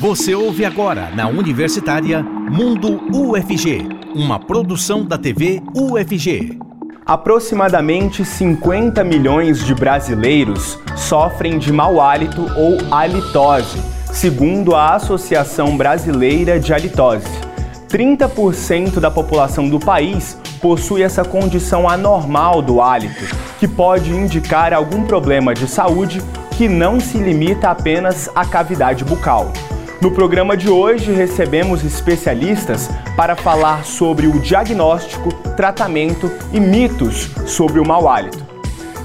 Você ouve agora na Universitária Mundo UFG, uma produção da TV UFG. Aproximadamente 50 milhões de brasileiros sofrem de mau hálito ou halitose, segundo a Associação Brasileira de Halitose. 30% da população do país possui essa condição anormal do hálito, que pode indicar algum problema de saúde que não se limita apenas à cavidade bucal. No programa de hoje, recebemos especialistas para falar sobre o diagnóstico, tratamento e mitos sobre o mau hálito.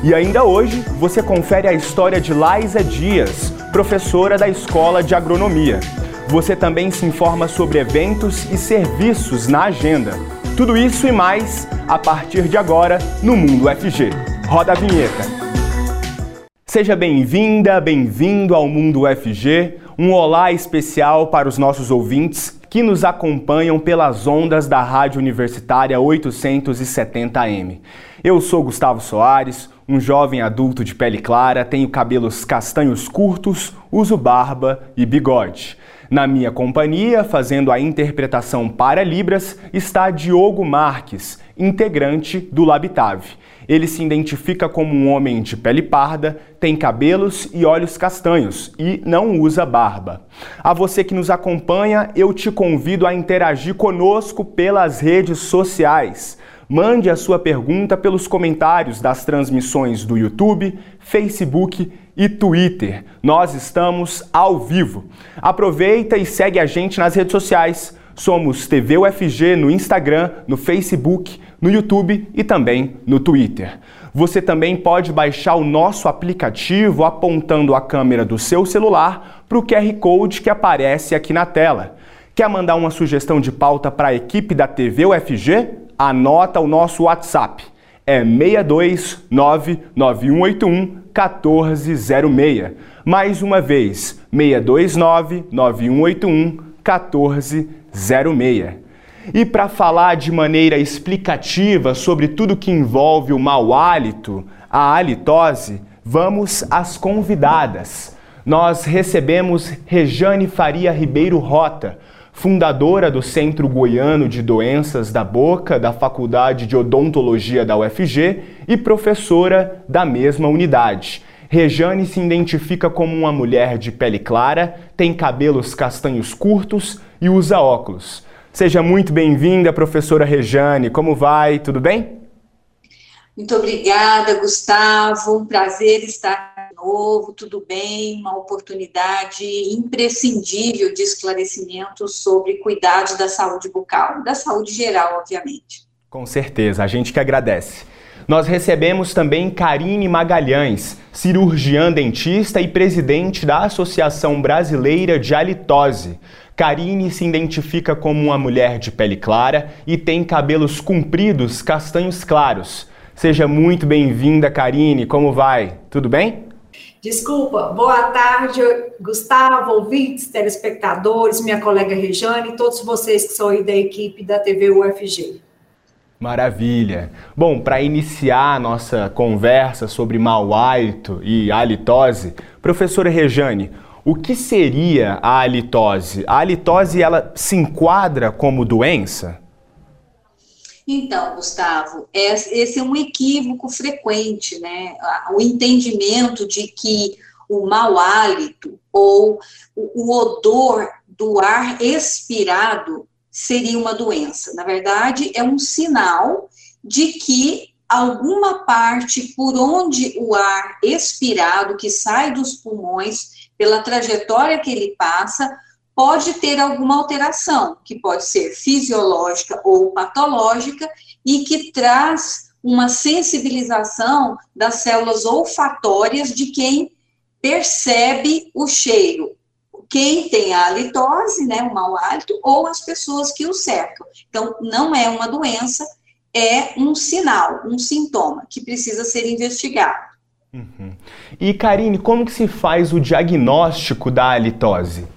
E ainda hoje, você confere a história de Laisa Dias, professora da Escola de Agronomia. Você também se informa sobre eventos e serviços na agenda. Tudo isso e mais a partir de agora no Mundo FG. Roda a vinheta. Seja bem-vinda, bem-vindo ao Mundo FG um olá especial para os nossos ouvintes que nos acompanham pelas ondas da Rádio Universitária 870M. Eu sou Gustavo Soares, um jovem adulto de pele clara, tenho cabelos castanhos curtos, uso barba e bigode. Na minha companhia, fazendo a interpretação para Libras, está Diogo Marques, integrante do Labitave. Ele se identifica como um homem de pele parda, tem cabelos e olhos castanhos e não usa barba. A você que nos acompanha, eu te convido a interagir conosco pelas redes sociais. Mande a sua pergunta pelos comentários das transmissões do YouTube, Facebook e Twitter. Nós estamos ao vivo. Aproveita e segue a gente nas redes sociais. Somos TV UFG no Instagram, no Facebook, no YouTube e também no Twitter. Você também pode baixar o nosso aplicativo apontando a câmera do seu celular para o QR Code que aparece aqui na tela. Quer mandar uma sugestão de pauta para a equipe da TV UFG? Anota o nosso WhatsApp. É 6299181 1406. Mais uma vez, 6299181 1406. E para falar de maneira explicativa sobre tudo que envolve o mau hálito, a halitose, vamos às convidadas. Nós recebemos Rejane Faria Ribeiro Rota, fundadora do Centro Goiano de Doenças da Boca da Faculdade de Odontologia da UFG e professora da mesma unidade. Rejane se identifica como uma mulher de pele clara, tem cabelos castanhos curtos e usa óculos. Seja muito bem-vinda, professora Rejane. Como vai? Tudo bem? Muito obrigada, Gustavo. Um prazer estar de novo. Tudo bem? Uma oportunidade imprescindível de esclarecimento sobre cuidados da saúde bucal, da saúde geral, obviamente. Com certeza, a gente que agradece. Nós recebemos também Karine Magalhães, cirurgiã dentista e presidente da Associação Brasileira de Halitose. Karine se identifica como uma mulher de pele clara e tem cabelos compridos castanhos claros. Seja muito bem-vinda, Karine. Como vai? Tudo bem? Desculpa. Boa tarde, Gustavo, ouvintes, telespectadores, minha colega Rejane e todos vocês que são aí da equipe da TV UFG. Maravilha. Bom, para iniciar a nossa conversa sobre mau hálito e halitose, professora Rejane, o que seria a halitose? A halitose ela se enquadra como doença? Então, Gustavo, esse é um equívoco frequente, né? O entendimento de que o mau hálito ou o odor do ar expirado seria uma doença. Na verdade, é um sinal de que alguma parte por onde o ar expirado que sai dos pulmões pela trajetória que ele passa, pode ter alguma alteração, que pode ser fisiológica ou patológica, e que traz uma sensibilização das células olfatórias de quem percebe o cheiro. Quem tem a halitose, né, o mau hálito, ou as pessoas que o cercam. Então, não é uma doença, é um sinal, um sintoma que precisa ser investigado. Uhum. E Karine, como que se faz o diagnóstico da halitose?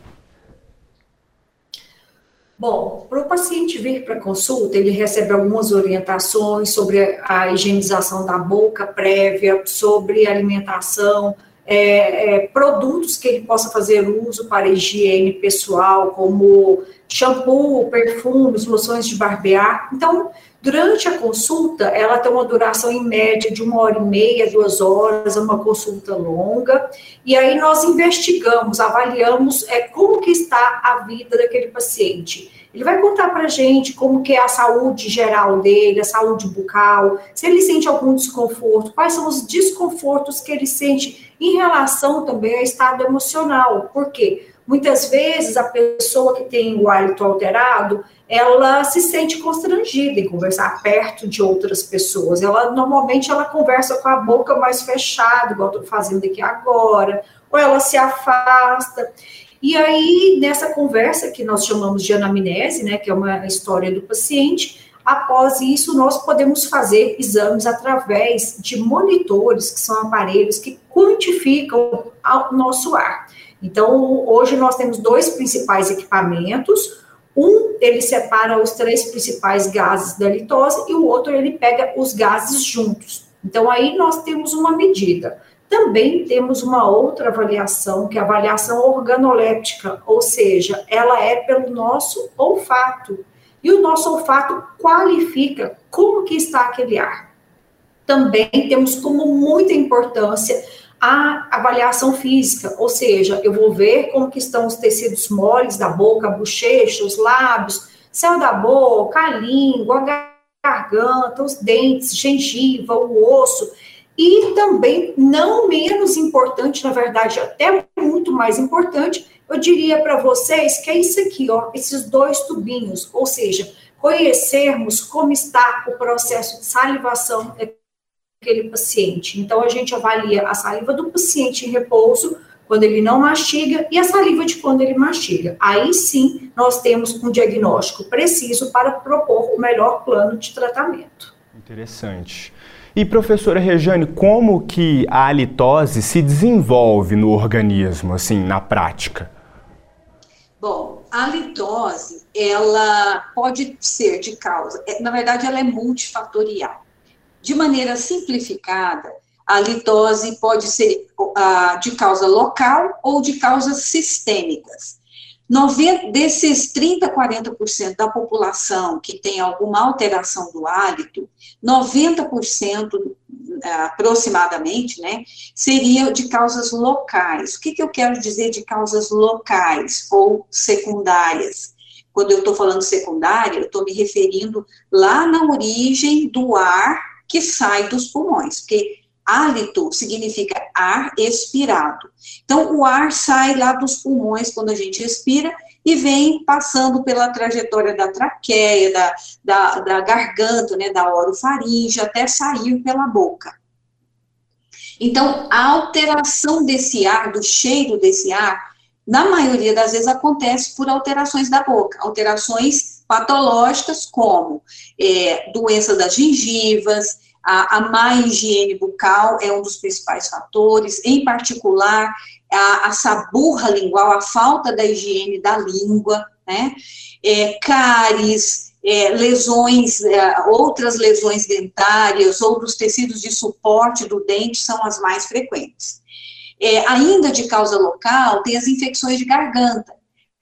Bom, para o paciente vir para consulta, ele recebe algumas orientações sobre a higienização da boca prévia, sobre alimentação, é, é, produtos que ele possa fazer uso para higiene pessoal, como shampoo, perfumes, loções de barbear. Então, durante a consulta, ela tem uma duração em média de uma hora e meia, duas horas, é uma consulta longa, e aí nós investigamos, avaliamos é, como que está a vida daquele paciente. Ele vai contar para a gente como que é a saúde geral dele, a saúde bucal, se ele sente algum desconforto, quais são os desconfortos que ele sente em relação também ao estado emocional. Por quê? Muitas vezes a pessoa que tem o hálito alterado, ela se sente constrangida em conversar perto de outras pessoas. Ela normalmente ela conversa com a boca mais fechada, igual estou fazendo aqui agora, ou ela se afasta. E aí, nessa conversa que nós chamamos de anamnese, né, que é uma história do paciente, após isso, nós podemos fazer exames através de monitores, que são aparelhos que quantificam o nosso ar. Então, hoje nós temos dois principais equipamentos. Um, ele separa os três principais gases da litose e o outro, ele pega os gases juntos. Então, aí nós temos uma medida. Também temos uma outra avaliação, que é a avaliação organoléptica, ou seja, ela é pelo nosso olfato. E o nosso olfato qualifica como que está aquele ar. Também temos como muita importância a avaliação física, ou seja, eu vou ver como que estão os tecidos moles da boca, bochecha, os lábios, céu da boca, a língua, a garganta, os dentes, gengiva, o osso. E também, não menos importante, na verdade, até muito mais importante, eu diria para vocês que é isso aqui, ó, esses dois tubinhos, ou seja, conhecermos como está o processo de salivação daquele paciente. Então, a gente avalia a saliva do paciente em repouso, quando ele não mastiga, e a saliva de quando ele mastiga. Aí sim, nós temos um diagnóstico preciso para propor o melhor plano de tratamento. Interessante. E professora Rejane, como que a halitose se desenvolve no organismo, assim, na prática? Bom, a litose, ela pode ser de causa, é, na verdade, ela é multifatorial. De maneira simplificada, a litose pode ser uh, de causa local ou de causas sistêmicas. 90, desses 30, 40% da população que tem alguma alteração do hálito, 90% aproximadamente, né, seria de causas locais. O que, que eu quero dizer de causas locais ou secundárias? Quando eu estou falando secundária, eu estou me referindo lá na origem do ar que sai dos pulmões, porque hálito significa ar expirado. Então, o ar sai lá dos pulmões quando a gente respira e vem passando pela trajetória da traqueia, da, da, da garganta, né, da orofaringe, até sair pela boca. Então, a alteração desse ar, do cheiro desse ar, na maioria das vezes acontece por alterações da boca, alterações patológicas como é, doença das gengivas, a, a má higiene bucal é um dos principais fatores, em particular, a, a saburra lingual, a falta da higiene da língua, né? É, cáries, é, lesões, é, outras lesões dentárias ou dos tecidos de suporte do dente são as mais frequentes. É, ainda de causa local, tem as infecções de garganta.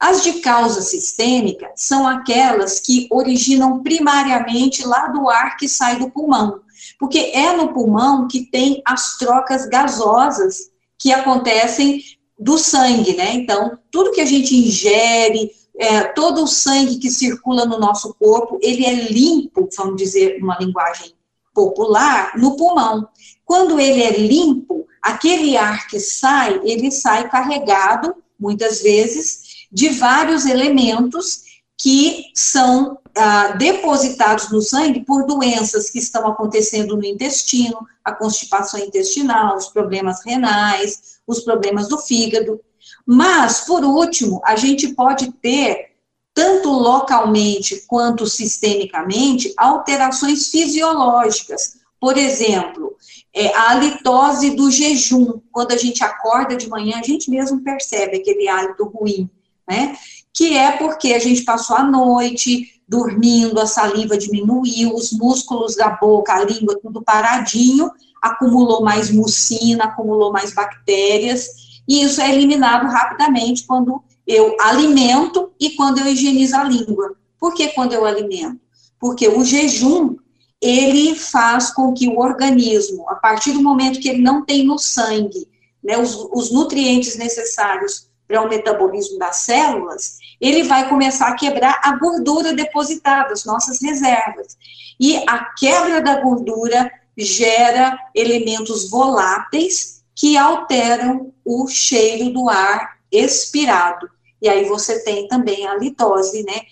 As de causa sistêmica são aquelas que originam primariamente lá do ar que sai do pulmão porque é no pulmão que tem as trocas gasosas que acontecem do sangue, né? Então, tudo que a gente ingere, é, todo o sangue que circula no nosso corpo, ele é limpo, vamos dizer, uma linguagem popular, no pulmão. Quando ele é limpo, aquele ar que sai, ele sai carregado, muitas vezes, de vários elementos que são ah, depositados no sangue por doenças que estão acontecendo no intestino, a constipação intestinal, os problemas renais, os problemas do fígado. Mas, por último, a gente pode ter, tanto localmente quanto sistemicamente, alterações fisiológicas. Por exemplo, é, a halitose do jejum. Quando a gente acorda de manhã, a gente mesmo percebe aquele hálito ruim, né? Que é porque a gente passou a noite dormindo, a saliva diminuiu, os músculos da boca, a língua tudo paradinho, acumulou mais mucina, acumulou mais bactérias, e isso é eliminado rapidamente quando eu alimento e quando eu higienizo a língua. Por que quando eu alimento? Porque o jejum, ele faz com que o organismo, a partir do momento que ele não tem no sangue né, os, os nutrientes necessários para o metabolismo das células, ele vai começar a quebrar a gordura depositada, as nossas reservas. E a quebra da gordura gera elementos voláteis que alteram o cheiro do ar expirado. E aí você tem também a litose, né,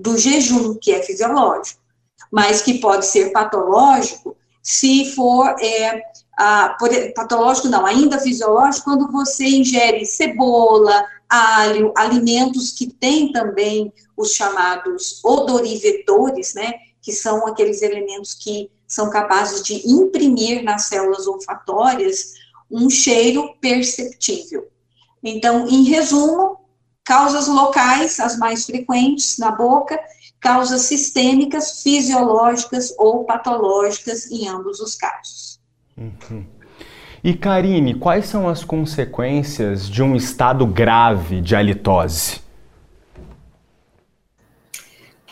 do jejum, que é fisiológico, mas que pode ser patológico se for é, a, por, patológico não, ainda fisiológico, quando você ingere cebola, alho, alimentos que têm também os chamados odorivetores, né, que são aqueles elementos que são capazes de imprimir nas células olfatórias um cheiro perceptível. Então, em resumo, causas locais, as mais frequentes na boca, causas sistêmicas, fisiológicas ou patológicas em ambos os casos. Uhum. E Karine, quais são as consequências de um estado grave de halitose?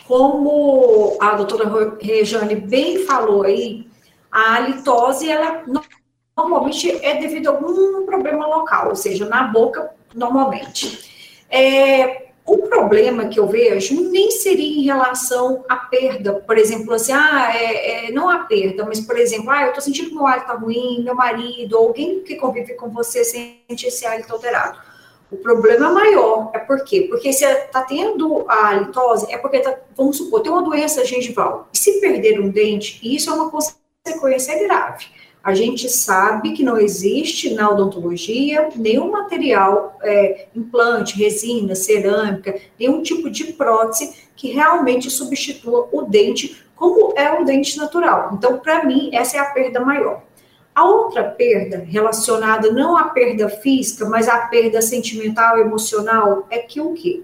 Como a doutora Rejane bem falou aí, a halitose, ela normalmente é devido a algum problema local, ou seja, na boca, normalmente. É, o problema que eu vejo nem seria em relação à perda, por exemplo, assim, ah, é, é, não a perda, mas, por exemplo, ah, eu tô sentindo que meu hálito tá ruim, meu marido, alguém que convive com você sente esse hálito alterado. O problema maior é por quê? Porque se está tendo a halitose, é porque, tá, vamos supor, tem uma doença gengival. E se perder um dente, isso é uma consequência grave a gente sabe que não existe na odontologia nenhum material, é, implante, resina, cerâmica, nenhum tipo de prótese que realmente substitua o dente como é um dente natural. Então, para mim, essa é a perda maior. A outra perda, relacionada não à perda física, mas à perda sentimental, emocional, é que o quê?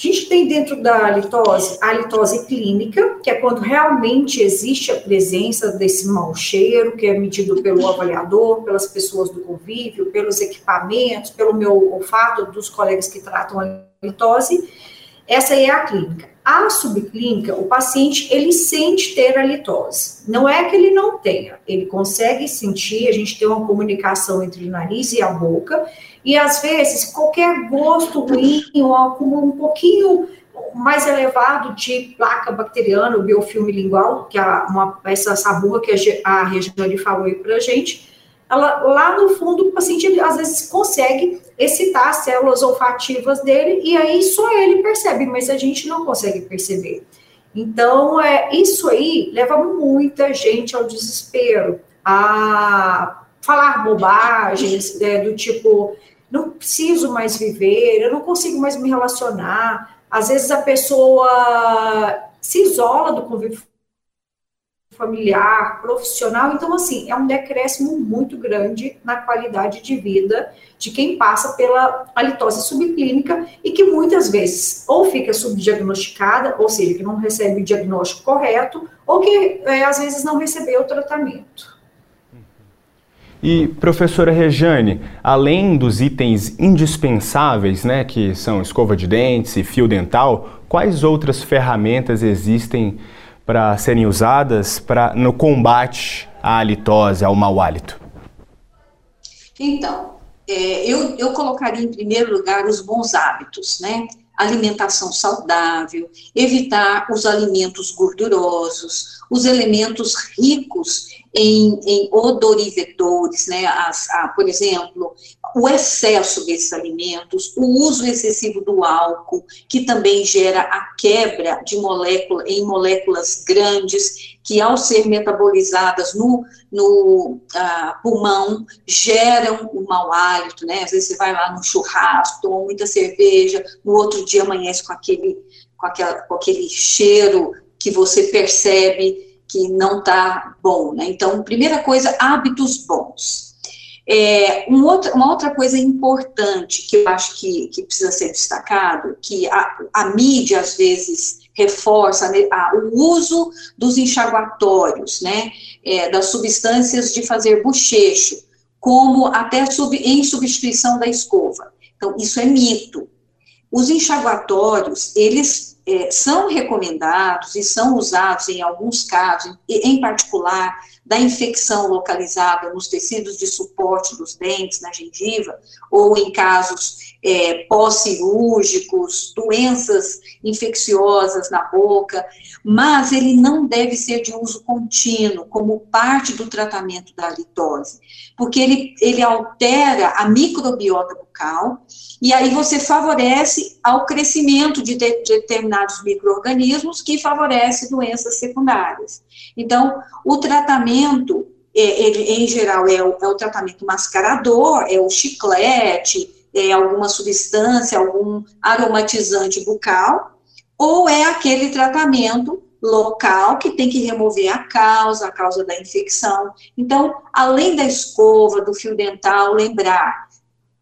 A gente tem dentro da litose a litose clínica, que é quando realmente existe a presença desse mau cheiro, que é medido pelo avaliador, pelas pessoas do convívio, pelos equipamentos, pelo meu olfato, dos colegas que tratam a litose. Essa é a clínica. A subclínica, o paciente, ele sente ter a litose. Não é que ele não tenha, ele consegue sentir, a gente tem uma comunicação entre o nariz e a boca, e às vezes qualquer gosto ruim ou acúmulo um pouquinho mais elevado de placa bacteriana, o biofilme lingual, que é uma, essa saburra que a, Regiane falou aí pra gente, ela, lá no fundo o paciente às vezes consegue excitar as células olfativas dele e aí só ele percebe, mas a gente não consegue perceber. Então, é, isso aí leva muita gente ao desespero, a falar bobagens, é, do tipo, não preciso mais viver, eu não consigo mais me relacionar. Às vezes a pessoa se isola do convívio familiar, profissional. Então, assim, é um decréscimo muito grande na qualidade de vida de quem passa pela halitose subclínica e que muitas vezes ou fica subdiagnosticada, ou seja, que não recebe o diagnóstico correto, ou que é, às vezes não recebeu o tratamento. E, professora Rejane, além dos itens indispensáveis, né, que são escova de dentes e fio dental, quais outras ferramentas existem para serem usadas pra, no combate à halitose, ao mau hálito? Então, é, eu, eu colocaria em primeiro lugar os bons hábitos, né? Alimentação saudável, evitar os alimentos gordurosos, os elementos ricos em, em odorivetores, né, as, a, por exemplo, o excesso desses alimentos, o uso excessivo do álcool, que também gera a quebra de molécula em moléculas grandes, que ao ser metabolizadas no, no ah, pulmão, geram o mau hálito, né? Às vezes você vai lá no churrasco, toma muita cerveja, no outro dia amanhece com aquele, com aquela, com aquele cheiro que você percebe que não está bom, né? Então, primeira coisa, hábitos bons. É, um outro, uma outra coisa importante que eu acho que, que precisa ser destacado, que a, a mídia às vezes reforça né, a, o uso dos enxaguatórios, né, é, das substâncias de fazer bochecho, como até sub, em substituição da escova. Então, isso é mito. Os enxaguatórios, eles é, são recomendados e são usados em alguns casos, em particular da infecção localizada nos tecidos de suporte dos dentes, na gengiva, ou em casos é, pós-cirúrgicos, doenças infecciosas na boca, mas ele não deve ser de uso contínuo, como parte do tratamento da halitose, porque ele, ele altera a microbiota bucal, e aí você favorece ao crescimento de, de determinados micro-organismos que favorece doenças secundárias. Então, o tratamento, é, ele, em geral, é o, é o tratamento mascarador, é o chiclete, é alguma substância, algum aromatizante bucal, ou é aquele tratamento local que tem que remover a causa, a causa da infecção. Então, além da escova, do fio dental, lembrar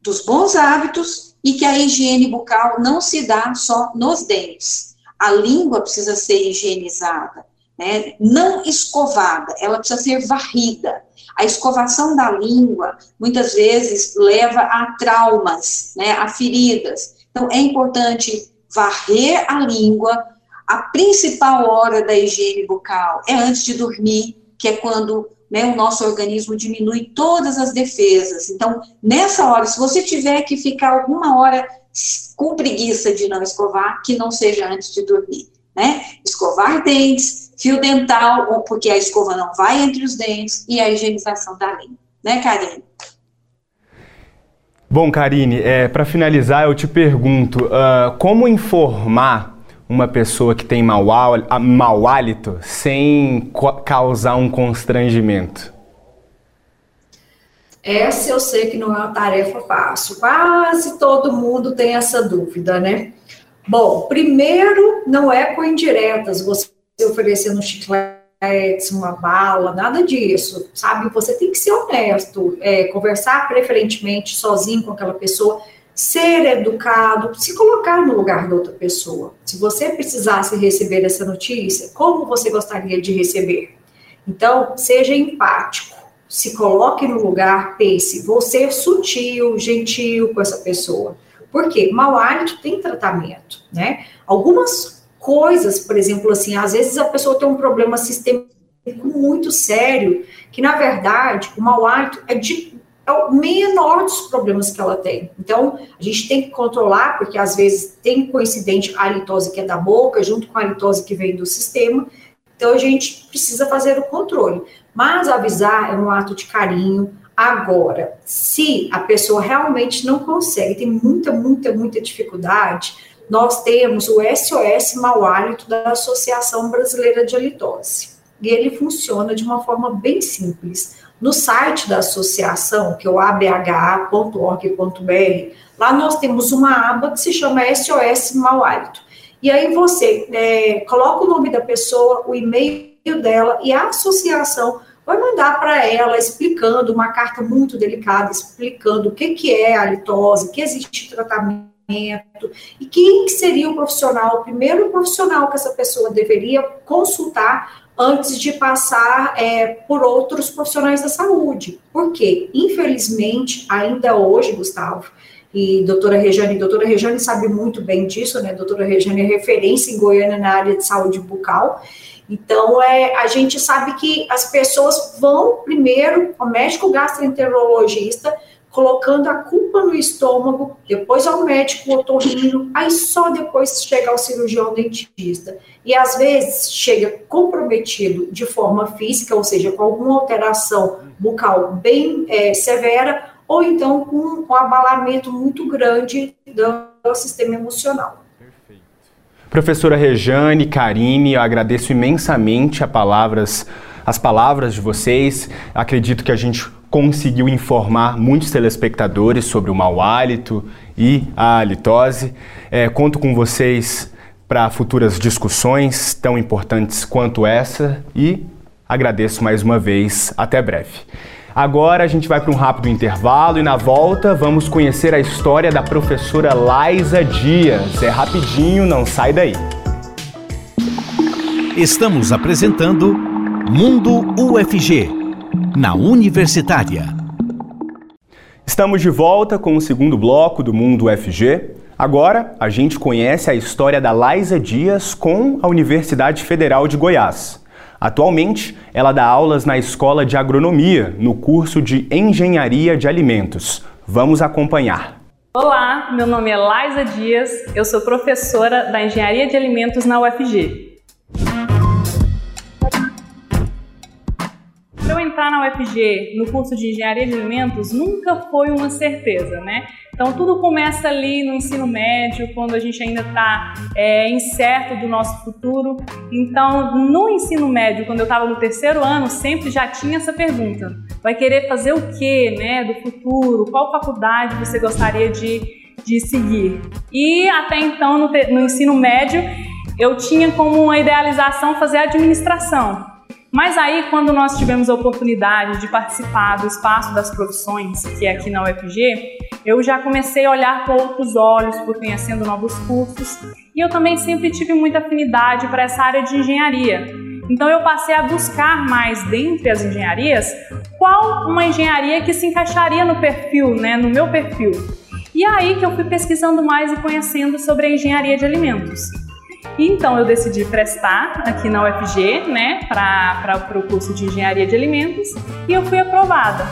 dos bons hábitos e que a higiene bucal não se dá só nos dentes. A língua precisa ser higienizada, né? não escovada, ela precisa ser varrida. A escovação da língua, muitas vezes, leva a traumas, né, a feridas. Então, é importante varrer a língua. A principal hora da higiene bucal é antes de dormir, que é quando né, o nosso organismo diminui todas as defesas. Então, nessa hora, se você tiver que ficar alguma hora com preguiça de não escovar, que não seja antes de dormir. Né? Escovar dentes, fio dental, porque a escova não vai entre os dentes, e a higienização da língua. Né, Karine? Bom, Karine, é, para finalizar, eu te pergunto: uh, como informar uma pessoa que tem mau, mau hálito sem causar um constrangimento? Essa eu sei que não é uma tarefa fácil. Quase todo mundo tem essa dúvida, né? Bom, primeiro, não é com indiretas. Você oferecendo chicletes, uma bala, nada disso, sabe? Você tem que ser honesto, é, conversar preferentemente sozinho com aquela pessoa, ser educado, se colocar no lugar da outra pessoa. Se você precisasse receber essa notícia, como você gostaria de receber? Então, seja empático, se coloque no lugar, pense, vou ser sutil, gentil com essa pessoa. Por quê? Mau hálito tem tratamento, né? Algumas coisas, por exemplo, assim, às vezes a pessoa tem um problema sistêmico muito sério, que na verdade o mau hálito é, de, é o menor dos problemas que ela tem. Então, a gente tem que controlar, porque às vezes tem coincidente a halitose que é da boca, junto com a halitose que vem do sistema, então a gente precisa fazer o controle. Mas avisar é um ato de carinho. Agora, se a pessoa realmente não consegue, tem muita, muita, muita dificuldade, nós temos o SOS Mau Hálito da Associação Brasileira de Halitose. E ele funciona de uma forma bem simples. No site da associação, que é o abha.org.br, lá nós temos uma aba que se chama SOS Mau Hálito. E aí você é, coloca o nome da pessoa, o e-mail dela e a associação vai mandar para ela explicando uma carta muito delicada, explicando o que, que é a halitose, que existe tratamento e quem seria o profissional, o primeiro profissional que essa pessoa deveria consultar antes de passar é, por outros profissionais da saúde. Porque, infelizmente, ainda hoje, Gustavo, e doutora Rejane, doutora Rejane sabe muito bem disso, né? Doutora Rejane é referência em Goiânia na área de saúde bucal. Então, é, a gente sabe que as pessoas vão primeiro ao médico gastroenterologista colocando a culpa no estômago, depois ao médico otorrino, aí só depois chega ao cirurgião dentista. E às vezes chega comprometido de forma física, ou seja, com alguma alteração bucal bem é, severa, ou então com um abalamento muito grande do sistema emocional. Professora Rejane, Karine, eu agradeço imensamente a palavras, as palavras de vocês. Acredito que a gente conseguiu informar muitos telespectadores sobre o mau hálito e a halitose. É, conto com vocês para futuras discussões tão importantes quanto essa e agradeço mais uma vez. Até breve. Agora a gente vai para um rápido intervalo e na volta vamos conhecer a história da professora Laisa Dias. É rapidinho, não sai daí. Estamos apresentando Mundo UFG, na Universitária. Estamos de volta com o segundo bloco do Mundo UFG. Agora, a gente conhece a história da Laisa Dias com a Universidade Federal de Goiás. Atualmente, ela dá aulas na Escola de Agronomia, no curso de Engenharia de Alimentos. Vamos acompanhar. Olá, meu nome é Laisa Dias, eu sou professora da Engenharia de Alimentos na UFG. Na UFG no curso de Engenharia de Alimentos nunca foi uma certeza, né? Então tudo começa ali no ensino médio, quando a gente ainda está é, incerto do nosso futuro. Então no ensino médio, quando eu estava no terceiro ano, sempre já tinha essa pergunta: vai querer fazer o que, né, do futuro? Qual faculdade você gostaria de, de seguir? E até então no, no ensino médio eu tinha como uma idealização fazer administração. Mas aí, quando nós tivemos a oportunidade de participar do Espaço das Profissões, que é aqui na UFG, eu já comecei a olhar com outros olhos por conhecendo novos cursos e eu também sempre tive muita afinidade para essa área de engenharia. Então eu passei a buscar mais dentre as engenharias qual uma engenharia que se encaixaria no perfil, né, no meu perfil. E é aí que eu fui pesquisando mais e conhecendo sobre a engenharia de alimentos. Então eu decidi prestar aqui na UFG, né, para o curso de Engenharia de Alimentos e eu fui aprovada.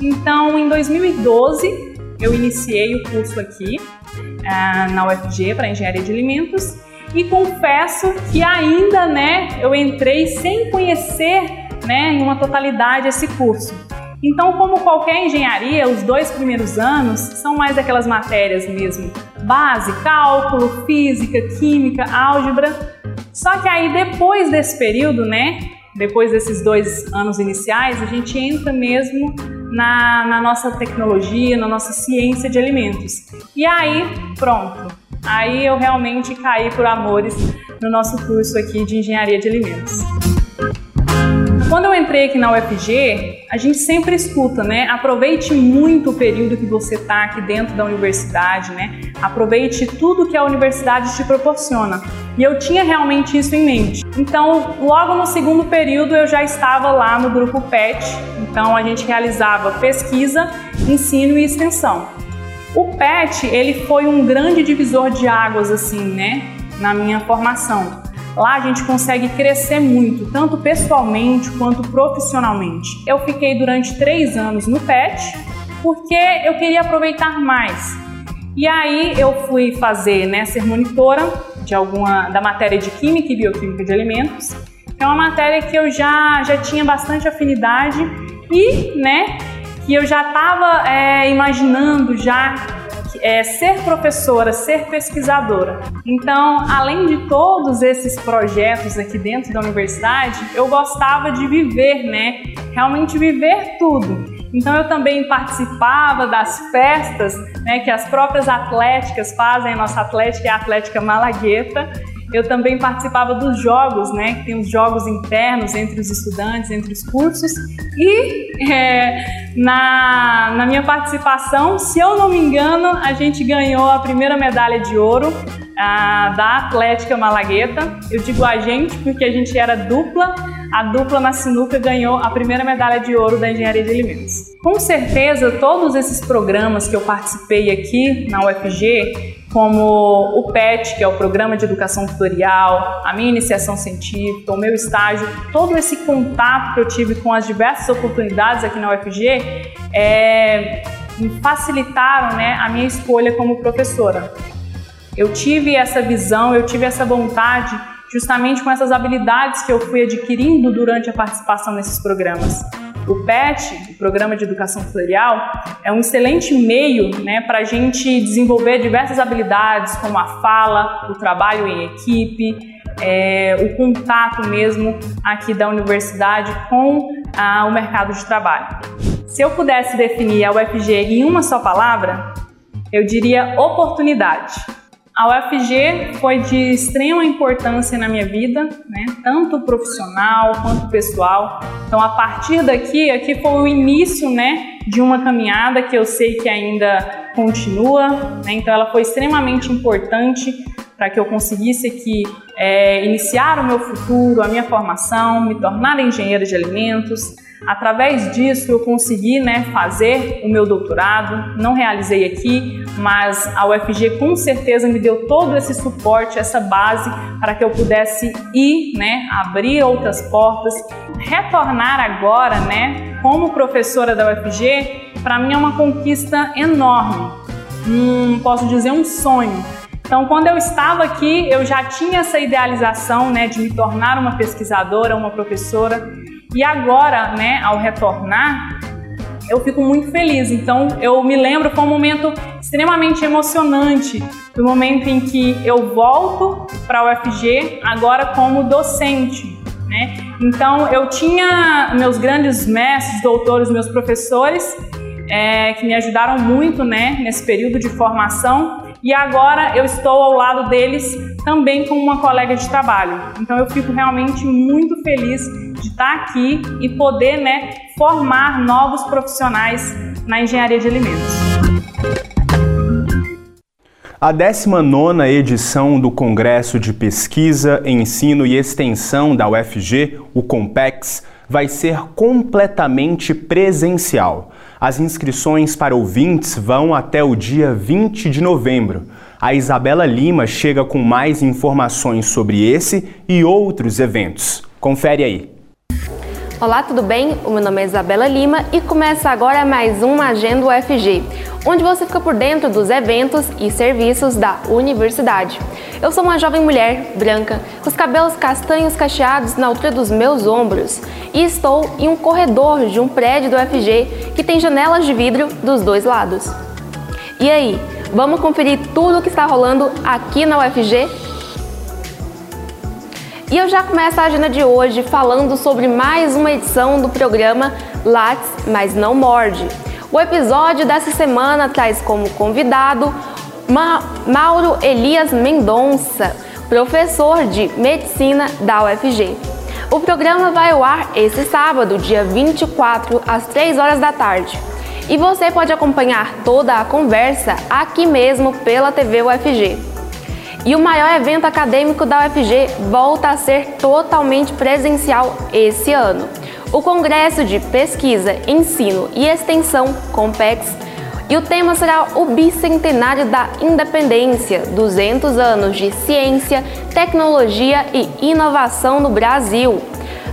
Então em 2012 eu iniciei o curso aqui uh, na UFG para Engenharia de Alimentos e confesso que ainda, né, eu entrei sem conhecer, né, em uma totalidade esse curso. Então, como qualquer engenharia, os dois primeiros anos são mais aquelas matérias mesmo, base, cálculo, física, química, álgebra. Só que aí depois desse período, né, depois desses dois anos iniciais, a gente entra mesmo na, na nossa tecnologia, na nossa ciência de alimentos. E aí, pronto. Aí eu realmente caí por amores no nosso curso aqui de engenharia de alimentos. Quando eu entrei aqui na UFG, a gente sempre escuta, né? Aproveite muito o período que você está aqui dentro da universidade, né? Aproveite tudo que a universidade te proporciona. E eu tinha realmente isso em mente. Então, logo no segundo período, eu já estava lá no grupo PET. Então, a gente realizava pesquisa, ensino e extensão. O PET, ele foi um grande divisor de águas, assim, né? Na minha formação Lá a gente consegue crescer muito, tanto pessoalmente quanto profissionalmente. Eu fiquei durante três anos no PET porque eu queria aproveitar mais. E aí eu fui fazer, né, ser monitora de alguma da matéria de Química e Bioquímica de Alimentos, que é uma matéria que eu já, já tinha bastante afinidade e, né, que eu já estava é, imaginando já é, ser professora, ser pesquisadora. Então, além de todos esses projetos aqui dentro da universidade, eu gostava de viver, né? Realmente viver tudo. Então eu também participava das festas né, que as próprias atléticas fazem, a nossa atlética é a Atlética Malagueta, eu também participava dos jogos, né? Que tem os jogos internos entre os estudantes, entre os cursos. E é, na, na minha participação, se eu não me engano, a gente ganhou a primeira medalha de ouro a, da Atlética Malagueta. Eu digo a gente porque a gente era dupla. A dupla na sinuca ganhou a primeira medalha de ouro da Engenharia de Alimentos. Com certeza, todos esses programas que eu participei aqui na UFG como o PET, que é o Programa de Educação Tutorial, a minha iniciação científica, o meu estágio, todo esse contato que eu tive com as diversas oportunidades aqui na UFG é, me facilitaram né, a minha escolha como professora. Eu tive essa visão, eu tive essa vontade justamente com essas habilidades que eu fui adquirindo durante a participação nesses programas. O PET, o Programa de Educação Tutorial, é um excelente meio né, para a gente desenvolver diversas habilidades, como a fala, o trabalho em equipe, é, o contato mesmo aqui da universidade com ah, o mercado de trabalho. Se eu pudesse definir a UFG em uma só palavra, eu diria oportunidade. A UFG foi de extrema importância na minha vida, né? tanto profissional quanto pessoal. Então, a partir daqui, aqui foi o início né, de uma caminhada que eu sei que ainda continua. Né? Então, ela foi extremamente importante para que eu conseguisse aqui é, iniciar o meu futuro, a minha formação, me tornar engenheiro de alimentos. Através disso, eu consegui né, fazer o meu doutorado. Não realizei aqui, mas a UFG com certeza me deu todo esse suporte, essa base para que eu pudesse ir, né, abrir outras portas, retornar agora, né, como professora da UFG. Para mim é uma conquista enorme. Hum, posso dizer um sonho então, quando eu estava aqui, eu já tinha essa idealização, né, de me tornar uma pesquisadora, uma professora. E agora, né, ao retornar, eu fico muito feliz. Então, eu me lembro foi um momento extremamente emocionante, do momento em que eu volto para a UFG agora como docente. Né? Então, eu tinha meus grandes mestres, doutores, meus professores, é, que me ajudaram muito né, nesse período de formação e agora eu estou ao lado deles também como uma colega de trabalho. Então eu fico realmente muito feliz de estar aqui e poder né, formar novos profissionais na engenharia de alimentos. A 19 edição do Congresso de Pesquisa, Ensino e Extensão da UFG, o COMPEX, vai ser completamente presencial. As inscrições para ouvintes vão até o dia 20 de novembro. A Isabela Lima chega com mais informações sobre esse e outros eventos. Confere aí. Olá, tudo bem? O meu nome é Isabela Lima e começa agora mais uma Agenda UFG, onde você fica por dentro dos eventos e serviços da universidade. Eu sou uma jovem mulher branca, com os cabelos castanhos cacheados na altura dos meus ombros, e estou em um corredor de um prédio do UFG que tem janelas de vidro dos dois lados. E aí, vamos conferir tudo o que está rolando aqui na UFG? E eu já começo a agenda de hoje falando sobre mais uma edição do programa Lattes, mas não morde. O episódio dessa semana traz como convidado Ma Mauro Elias Mendonça, professor de medicina da UFG. O programa vai ao ar esse sábado, dia 24, às 3 horas da tarde. E você pode acompanhar toda a conversa aqui mesmo pela TV UFG. E o maior evento acadêmico da UFG volta a ser totalmente presencial esse ano. O Congresso de Pesquisa, Ensino e Extensão, COMPEX, e o tema será o Bicentenário da Independência 200 anos de ciência, tecnologia e inovação no Brasil.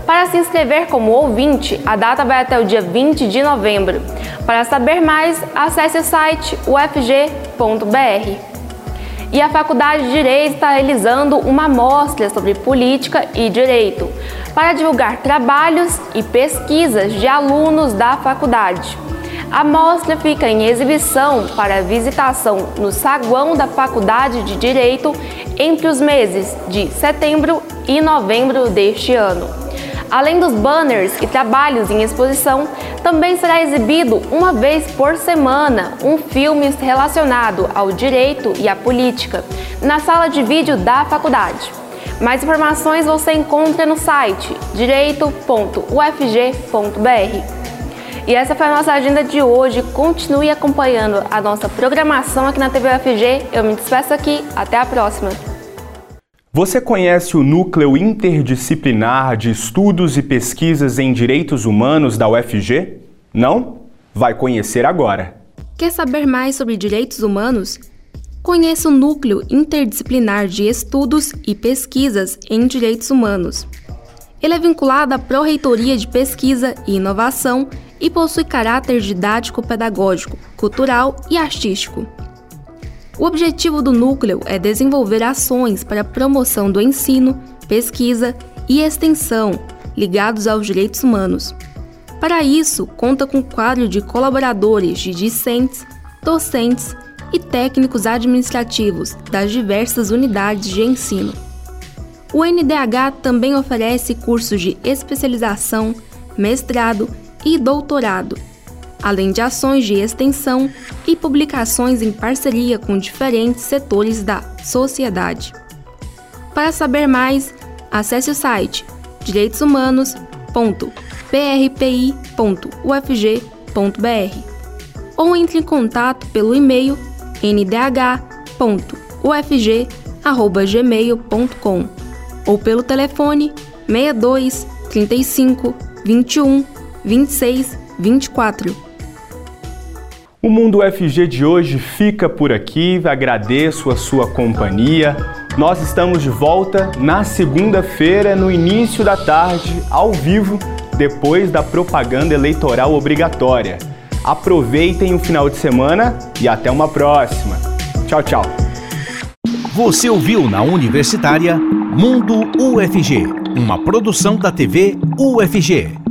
Para se inscrever como ouvinte, a data vai até o dia 20 de novembro. Para saber mais, acesse o site ufg.br e a Faculdade de Direito está realizando uma mostra sobre política e direito para divulgar trabalhos e pesquisas de alunos da faculdade. A mostra fica em exibição para visitação no saguão da Faculdade de Direito entre os meses de setembro e novembro deste ano. Além dos banners e trabalhos em exposição, também será exibido uma vez por semana um filme relacionado ao direito e à política na sala de vídeo da faculdade. Mais informações você encontra no site direito.ufg.br. E essa foi a nossa agenda de hoje. Continue acompanhando a nossa programação aqui na TV UFG. Eu me despeço aqui. Até a próxima. Você conhece o Núcleo Interdisciplinar de Estudos e Pesquisas em Direitos Humanos da UFG? Não? Vai conhecer agora. Quer saber mais sobre direitos humanos? Conheça o Núcleo Interdisciplinar de Estudos e Pesquisas em Direitos Humanos. Ele é vinculado à Pró-Reitoria de Pesquisa e Inovação e possui caráter didático-pedagógico, cultural e artístico. O objetivo do núcleo é desenvolver ações para a promoção do ensino, pesquisa e extensão ligados aos direitos humanos. Para isso, conta com um quadro de colaboradores de discentes, docentes e técnicos administrativos das diversas unidades de ensino. O NDH também oferece cursos de especialização, mestrado e doutorado além de ações de extensão e publicações em parceria com diferentes setores da sociedade. Para saber mais, acesse o site direitosumanos.prpi.ufg.br ou entre em contato pelo e-mail ndh.ufg ufg@gmail.com ou pelo telefone 62 35 21 26 24. O Mundo UFG de hoje fica por aqui. Agradeço a sua companhia. Nós estamos de volta na segunda-feira, no início da tarde, ao vivo, depois da propaganda eleitoral obrigatória. Aproveitem o final de semana e até uma próxima. Tchau, tchau. Você ouviu na Universitária Mundo UFG, uma produção da TV UFG.